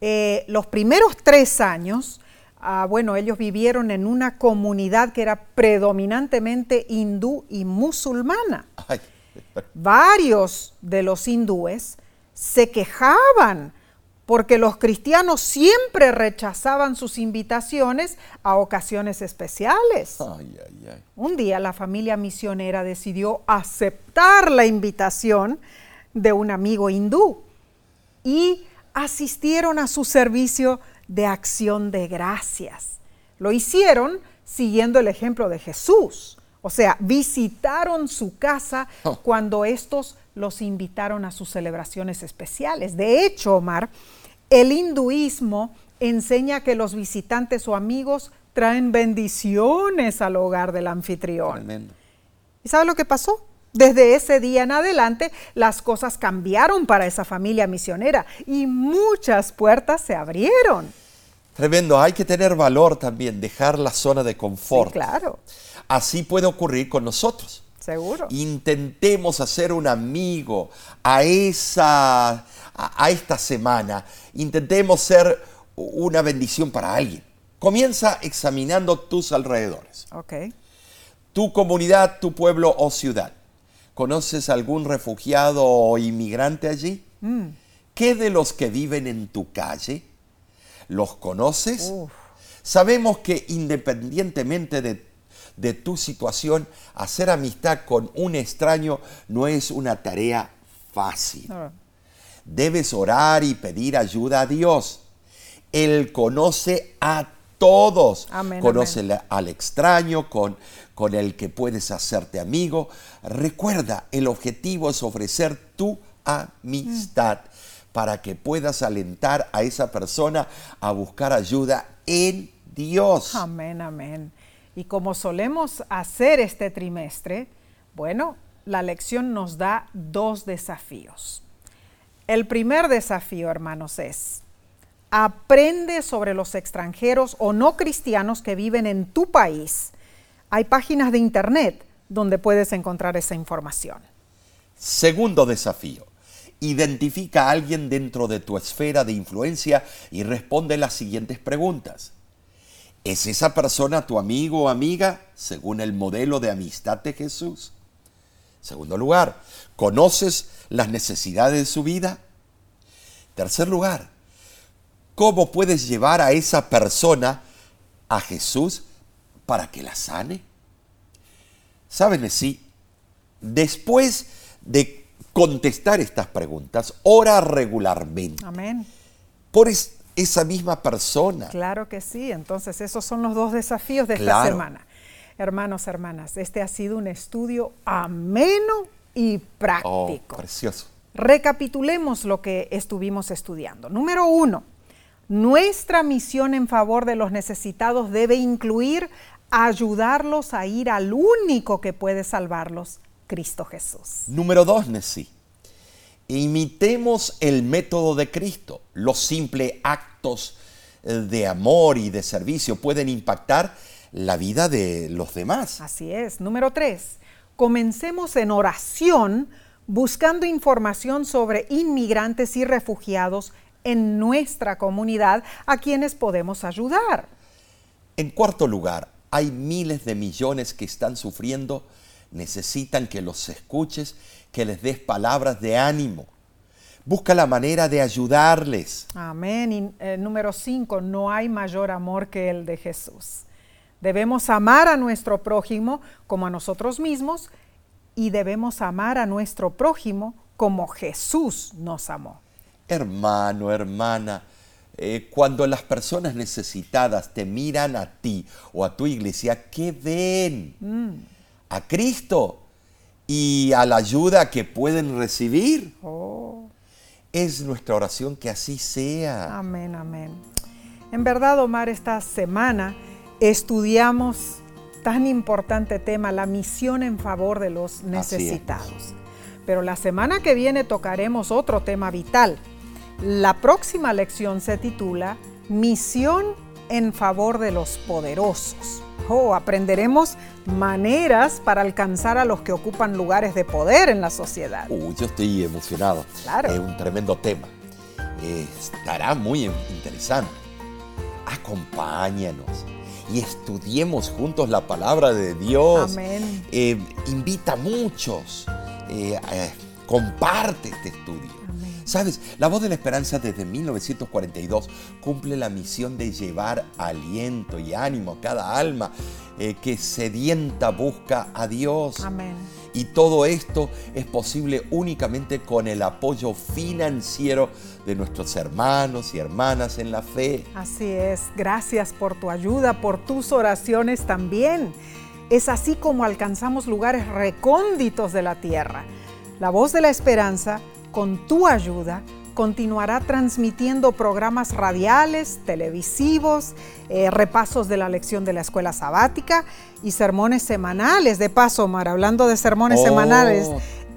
Speaker 1: Eh, los primeros tres años, ah, bueno, ellos vivieron en una comunidad que era predominantemente hindú y musulmana.
Speaker 2: Ay.
Speaker 1: Varios de los hindúes se quejaban porque los cristianos siempre rechazaban sus invitaciones a ocasiones especiales. Un día la familia misionera decidió aceptar la invitación de un amigo hindú y asistieron a su servicio de acción de gracias. Lo hicieron siguiendo el ejemplo de Jesús. O sea, visitaron su casa
Speaker 2: Oh.
Speaker 1: cuando estos los invitaron a sus celebraciones especiales. De hecho, Omar, el hinduismo enseña que los visitantes o amigos traen bendiciones al hogar del anfitrión.
Speaker 2: Tremendo.
Speaker 1: ¿Y sabe lo que pasó? Desde ese día en adelante, las cosas cambiaron para esa familia misionera y muchas puertas se abrieron.
Speaker 2: Tremendo. Hay que tener valor también, dejar la zona de confort.
Speaker 1: Sí, claro,
Speaker 2: Así puede ocurrir con nosotros.
Speaker 1: Seguro.
Speaker 2: Intentemos hacer un amigo a esa a, a esta semana. Intentemos ser una bendición para alguien. Comienza examinando tus alrededores.
Speaker 1: Ok.
Speaker 2: Tu comunidad, tu pueblo o ciudad. ¿Conoces algún refugiado o inmigrante allí? ¿Qué de los que viven en tu calle? ¿Los conoces?
Speaker 1: Uf.
Speaker 2: Sabemos que independientemente de, de tu situación, hacer amistad con un extraño no es una tarea fácil. Debes orar y pedir ayuda a Dios. Él conoce a todos.
Speaker 1: Amén,
Speaker 2: conoce al extraño, con, con el que puedes hacerte amigo. Recuerda, el objetivo es ofrecer tu amistad para que puedas alentar a esa persona a buscar ayuda en Dios.
Speaker 1: Amén, amén. Y como solemos hacer este trimestre, bueno, la lección nos da dos desafíos. El primer desafío, hermanos, es aprende sobre los extranjeros o no cristianos que viven en tu país. Hay páginas de internet donde puedes encontrar esa información.
Speaker 2: Segundo desafío. Identifica a alguien dentro de tu esfera de influencia y responde las siguientes preguntas. ¿Es esa persona tu amigo o amiga según el modelo de amistad de Jesús? Segundo lugar, ¿conoces las necesidades de su vida? Tercer lugar, ¿cómo puedes llevar a esa persona a Jesús para que la sane? ¿Saben sí? Después de contestar estas preguntas, ora regularmente
Speaker 1: Amén.
Speaker 2: por es- esa misma persona.
Speaker 1: Claro que sí. Entonces, esos son los dos desafíos de esta semana. Hermanos, hermanas, este ha sido un estudio ameno y
Speaker 2: Oh,
Speaker 1: práctico.
Speaker 2: precioso.
Speaker 1: Recapitulemos lo que estuvimos estudiando. Número uno, nuestra misión en favor de los necesitados debe incluir ayudarlos a ir al único que puede salvarlos, Cristo Jesús.
Speaker 2: Número dos, Nessie. Imitemos el método de Cristo. Los simples actos eh, de amor y de servicio pueden impactar la vida de los demás.
Speaker 1: Así es. Número tres, comencemos en oración buscando información sobre inmigrantes y refugiados en nuestra comunidad a quienes podemos ayudar.
Speaker 2: En cuarto lugar, hay miles de millones que están sufriendo, necesitan que los escuches, que les des palabras de ánimo. Busca la manera de ayudarles.
Speaker 1: Amén. Y eh, número cinco, no hay mayor amor que el de Jesús. Debemos amar a nuestro prójimo como a nosotros mismos y debemos amar a nuestro prójimo como Jesús nos amó.
Speaker 2: Hermano, hermana, eh, cuando las personas necesitadas te miran a ti o a tu iglesia, ¿qué ven? A Cristo y a la ayuda que pueden recibir.
Speaker 1: Oh.
Speaker 2: Es nuestra oración que así sea.
Speaker 1: Amén, amén. En verdad, Omar, esta semana estudiamos tan importante tema, la misión en favor de los necesitados. Pero la semana que viene tocaremos otro tema vital. La próxima lección se titula Misión en favor de los poderosos. Oh, aprenderemos maneras para alcanzar a los que ocupan lugares de poder en la sociedad.
Speaker 2: Uy, yo estoy emocionado.
Speaker 1: Claro.
Speaker 2: Es un tremendo tema. Eh, estará muy in- interesante. Acompáñanos y estudiemos juntos la palabra de Dios.
Speaker 1: Amén.
Speaker 2: Eh, invita a muchos. Eh, eh, comparte este estudio. Sabes, la voz de la esperanza desde 1942 cumple la misión de llevar aliento y ánimo a cada alma eh, que sedienta busca a Dios.
Speaker 1: Amén.
Speaker 2: Y todo esto es posible únicamente con el apoyo financiero de nuestros hermanos y hermanas en la fe.
Speaker 1: Así es, gracias por tu ayuda, por tus oraciones también. Es así como alcanzamos lugares recónditos de la tierra. La voz de la esperanza, con tu ayuda, continuará transmitiendo programas radiales, televisivos, eh, repasos de la lección de la escuela sabática y sermones semanales. De paso, Omar, hablando de sermones
Speaker 2: Oh.
Speaker 1: semanales,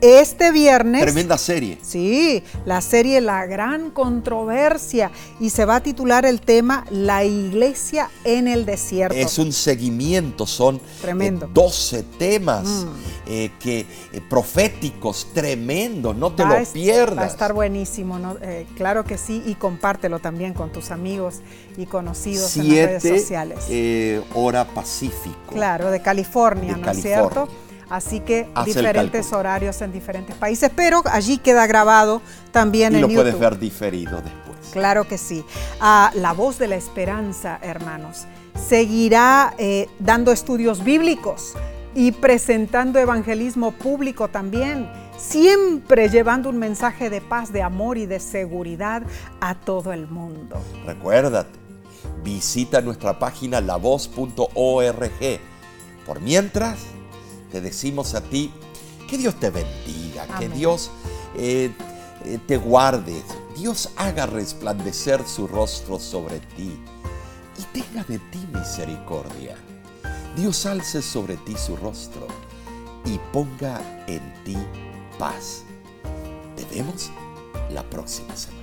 Speaker 1: este viernes...
Speaker 2: Tremenda serie.
Speaker 1: Sí, la serie La Gran Controversia y se va a titular el tema La Iglesia en el Desierto.
Speaker 2: Es un seguimiento, son eh,
Speaker 1: Tremendo.
Speaker 2: 12 temas
Speaker 1: Mm.
Speaker 2: eh, que, eh, proféticos, tremendos, no te
Speaker 1: Va
Speaker 2: lo pierdas.
Speaker 1: Va a estar buenísimo, ¿no? Claro que sí, y compártelo también con tus amigos y conocidos en las redes sociales.
Speaker 2: hora Pacífico.
Speaker 1: Claro, de California,
Speaker 2: De
Speaker 1: ¿no es cierto? Así que diferentes horarios en diferentes países, pero allí queda grabado también
Speaker 2: Y
Speaker 1: en
Speaker 2: lo
Speaker 1: YouTube.
Speaker 2: puedes ver diferido después.
Speaker 1: Claro que sí. Ah, la voz de la esperanza, hermanos, seguirá eh, dando estudios bíblicos y presentando evangelismo público también, siempre llevando un mensaje de paz, de amor y de seguridad a todo el mundo.
Speaker 2: Recuérdate, visita nuestra página lavoz.org. Por mientras, te decimos a ti que Dios te bendiga, que. Dios eh, eh, te guarde, Dios haga resplandecer su rostro sobre ti y tenga de ti misericordia. Dios alce sobre ti su rostro y ponga en ti paz. Te vemos la próxima semana.